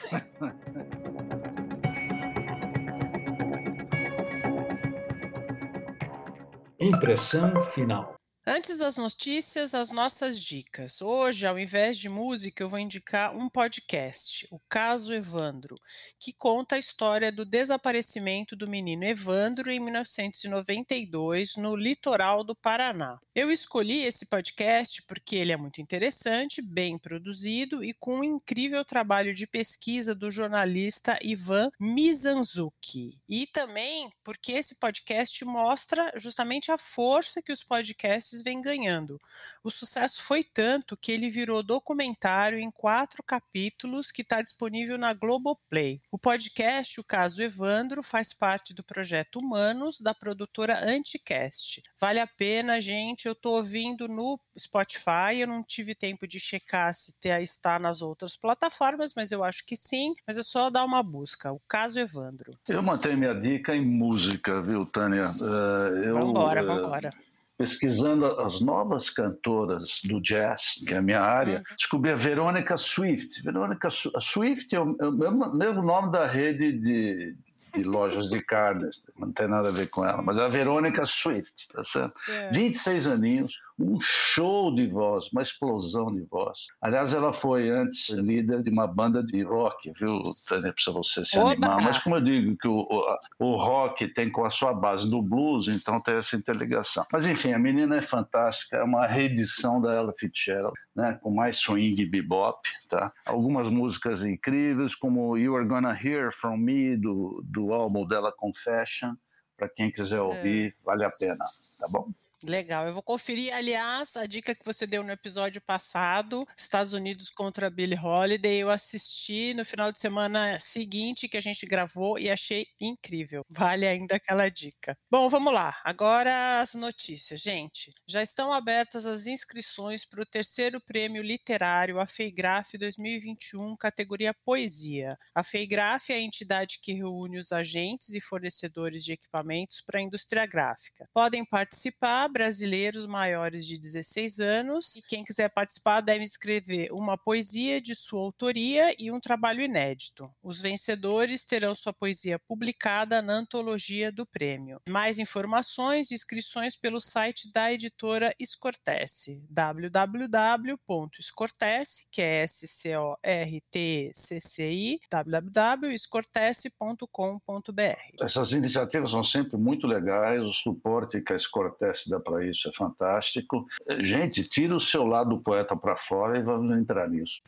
Impressão final. Antes das notícias, as nossas dicas. Hoje, ao invés de música, eu vou indicar um podcast, o Caso Evandro, que conta a história do desaparecimento do menino Evandro em 1992 no litoral do Paraná. Eu escolhi esse podcast porque ele é muito interessante, bem produzido e com um incrível trabalho de pesquisa do jornalista Ivan Mizanzuki. E também porque esse podcast mostra justamente a força que os podcasts vem ganhando. O sucesso foi tanto que ele virou documentário em quatro capítulos que está disponível na Globoplay. O podcast, o caso Evandro, faz parte do projeto Humanos da produtora Anticast. Vale a pena, gente. Eu estou ouvindo no Spotify. Eu não tive tempo de checar se está nas outras plataformas, mas eu acho que sim. Mas é só dar uma busca. O caso Evandro. Eu mantenho minha dica em música, viu, Tânia? Uh, eu, vambora, uh, vambora pesquisando as novas cantoras do jazz, que é a minha área, uhum. descobri a Verônica Swift. Verônica Swift é o, é mesmo nome da rede de, de lojas de carnes, não tem nada a ver com ela, mas é a Verônica Swift, tá certo? [LAUGHS] É. 26 aninhos, um show de voz, uma explosão de voz. Aliás, ela foi antes líder de uma banda de rock, viu, Tânia, para você se Oba! animar. Mas como eu digo que o, o, o, rock tem com a sua base do blues, então tem essa interligação. Mas enfim, a menina é fantástica, é uma reedição da Ella Fitzgerald, né, com mais swing e bebop, tá? Algumas músicas incríveis, como You Are Gonna Hear From Me, do, do álbum dela Confession, para quem quiser ouvir, é. vale a pena, tá bom? Legal, eu vou conferir. Aliás, a dica que você deu no episódio passado, Estados Unidos contra Billie Holiday, eu assisti no final de semana seguinte que a gente gravou e achei incrível. Vale ainda aquela dica. Bom, vamos lá. Agora as notícias, gente. Já estão abertas as inscrições para o terceiro prêmio literário a Feigraf 2021, categoria Poesia. A Feigraf é a entidade que reúne os agentes e fornecedores de equipamentos para a indústria gráfica. Podem participar brasileiros maiores de 16 anos e quem quiser participar deve escrever uma poesia de sua autoria e um trabalho inédito. Os vencedores terão sua poesia publicada na antologia do prêmio. Mais informações e inscrições pelo site da editora Escortece, www.escortece, que é S C O R T C C I, www.escortece.com.br. Essas iniciativas são sempre muito legais, o suporte que a Escortece dá para isso, é fantástico. Gente, tira o seu lado do poeta para fora e vamos entrar nisso.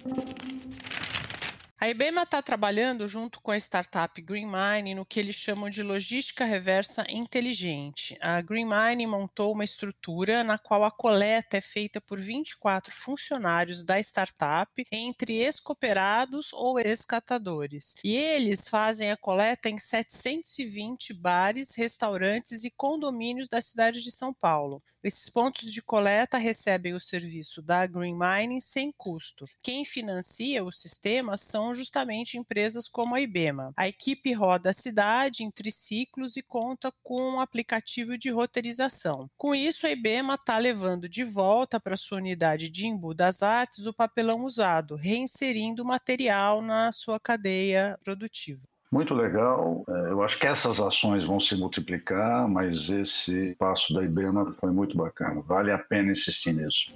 A IBEMA está trabalhando junto com a startup Green Mine no que eles chamam de logística reversa inteligente. A Green Mine montou uma estrutura na qual a coleta é feita por 24 funcionários da startup, entre ex-cooperados ou ex-catadores. E eles fazem a coleta em 720 bares, restaurantes e condomínios da cidade de São Paulo. Esses pontos de coleta recebem o serviço da Green Mine sem custo. Quem financia o sistema são justamente empresas como a IBEMA. A equipe roda a cidade em triciclos e conta com um aplicativo de roteirização. Com isso, a IBEMA está levando de volta para sua unidade de Embu das Artes o papelão usado, reinserindo o material na sua cadeia produtiva. Muito legal. É, eu acho que essas ações vão se multiplicar, mas esse passo da IBEMA foi muito bacana. Vale a pena insistir nisso.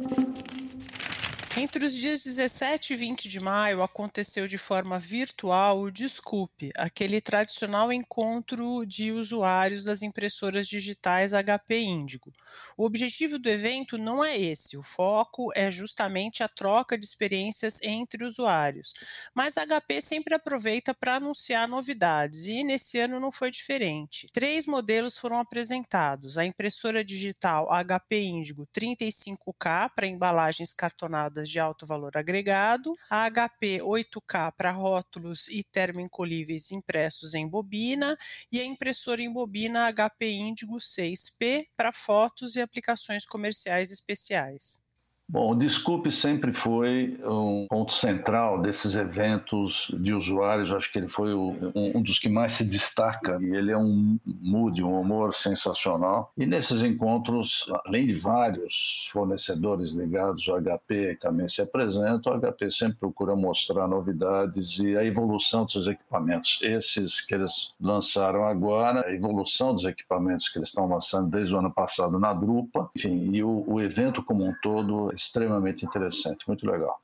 Entre os dias 17 e 20 de maio aconteceu de forma virtual o Desculpe, aquele tradicional encontro de usuários das impressoras digitais HP Índigo. O objetivo do evento não é esse, o foco é justamente a troca de experiências entre usuários. Mas a HP sempre aproveita para anunciar novidades e nesse ano não foi diferente. Três modelos foram apresentados: a impressora digital HP Índigo 35K para embalagens cartonadas de alto valor agregado, a HP 8K para rótulos e termoencolhíveis impressos em bobina e a impressora em bobina HP Índigo 6P para fotos e aplicações comerciais especiais. Bom, o Desculpe sempre foi um ponto central desses eventos de usuários. Acho que ele foi um, dos que mais se destaca. E ele é um mood, um humor sensacional. E nesses encontros, além de vários fornecedores ligados ao HP também se apresentam, o HP sempre procura mostrar novidades e a evolução dos equipamentos. Esses que eles lançaram agora, a evolução dos equipamentos que eles estão lançando desde o ano passado na Drupa. Enfim, e o, o evento como um todo extremamente interessante, muito legal.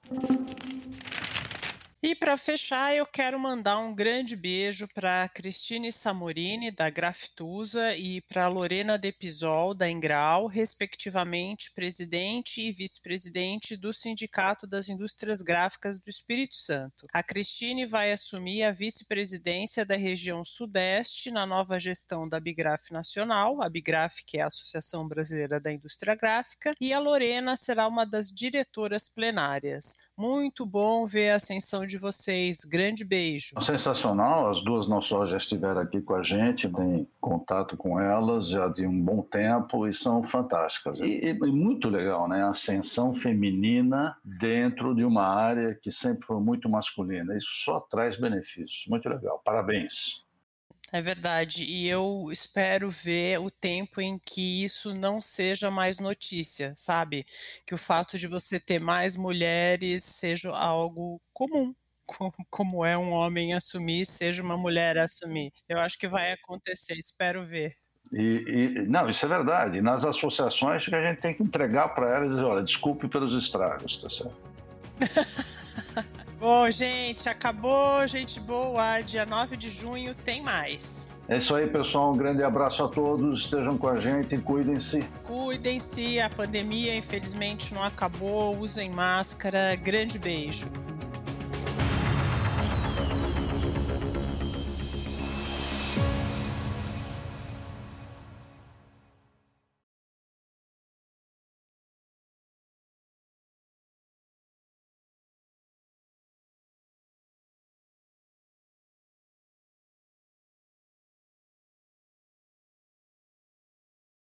E para fechar, eu quero mandar um grande beijo para Cristine Samorini, da Grafitusa, e para Lorena Depisol, da Engral, respectivamente presidente e vice-presidente do Sindicato das Indústrias Gráficas do Espírito Santo. A Cristine vai assumir a vice-presidência da região Sudeste na nova gestão da Bigraf Nacional, a Bigraf, que é a Associação Brasileira da Indústria Gráfica, e a Lorena será uma das diretoras plenárias. Muito bom ver a ascensão de vocês. Grande beijo. Sensacional. As duas não só já estiveram aqui com a gente, tem contato com elas já de um bom tempo e são fantásticas. E, e muito legal, né? A ascensão feminina dentro de uma área que sempre foi muito masculina. Isso só traz benefícios. Muito legal. Parabéns. É verdade. E eu espero ver o tempo em que isso não seja mais notícia, sabe? Que o fato de você ter mais mulheres seja algo comum. Como é um homem assumir, seja uma mulher assumir. Eu acho que vai acontecer, espero ver. E, e, não, isso é verdade. Nas associações que a gente tem que entregar para elas e dizer, olha, desculpe pelos estragos, tá certo? [LAUGHS] Bom, gente, acabou, gente boa. Dia 9 de junho tem mais. É isso aí, pessoal. Um grande abraço a todos. Estejam com a gente e cuidem-se. Cuidem-se. A pandemia, infelizmente, não acabou. Usem máscara. Grande beijo.